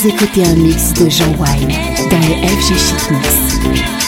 Vous écoutez un mix de Jean Wine dans le FG Chic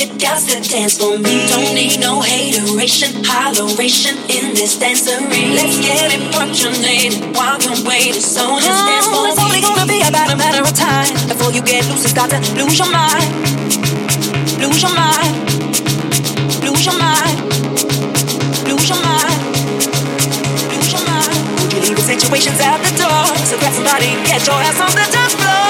You got to dance for me. Don't need no hateration, holleration in this dancery. Let's get it punctuated while you're waiting. So just uh-huh. dance for It's only gonna be about a matter of time before you get loose. It's got to lose your mind, lose your mind, lose your mind, lose your mind. Lose your mind. Would you leave the situations at the door? So grab somebody, get your ass on the dance floor.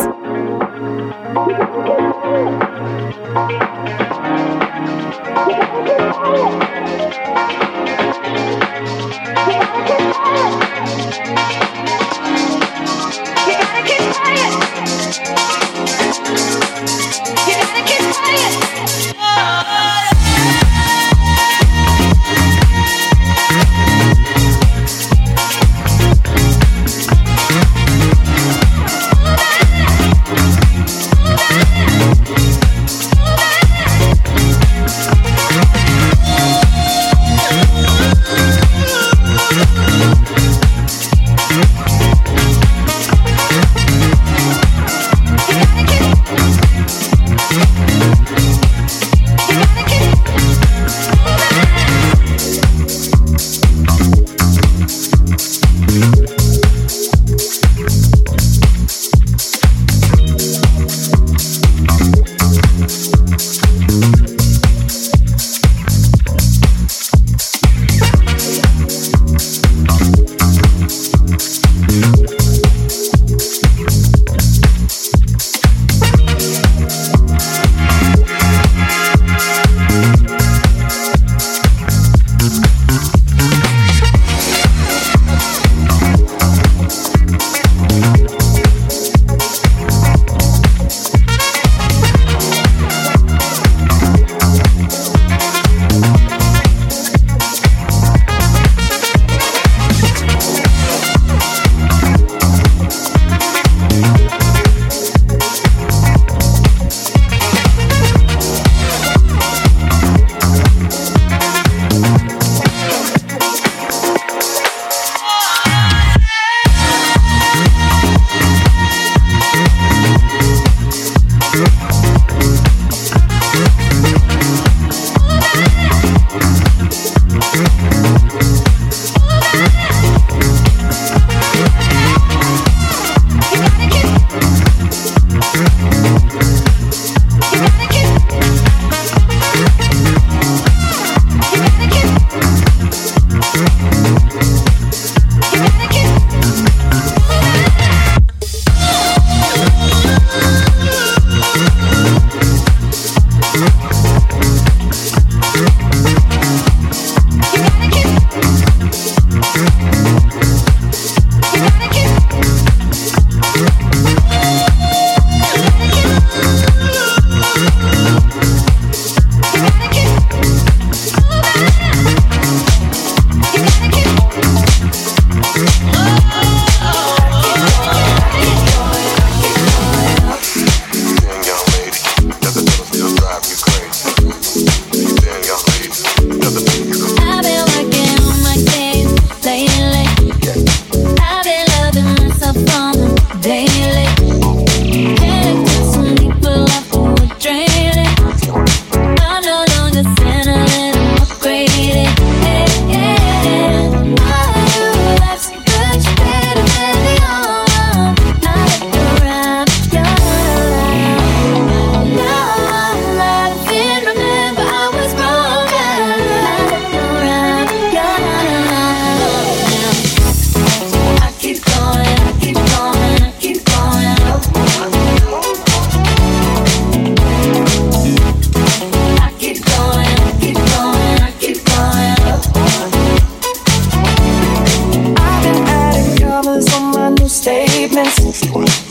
Statements.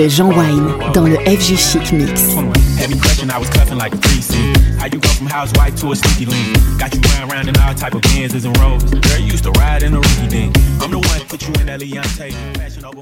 De Jean Wine dans le FG Chic Mix. Heavy I was cuffing like a 3C. How you go from housewife to a sneaky? Got you running around in all type of Benzes and Rolls. Girl, you used to ride in a dink. I'm the one put you in that Leontay. Fashion over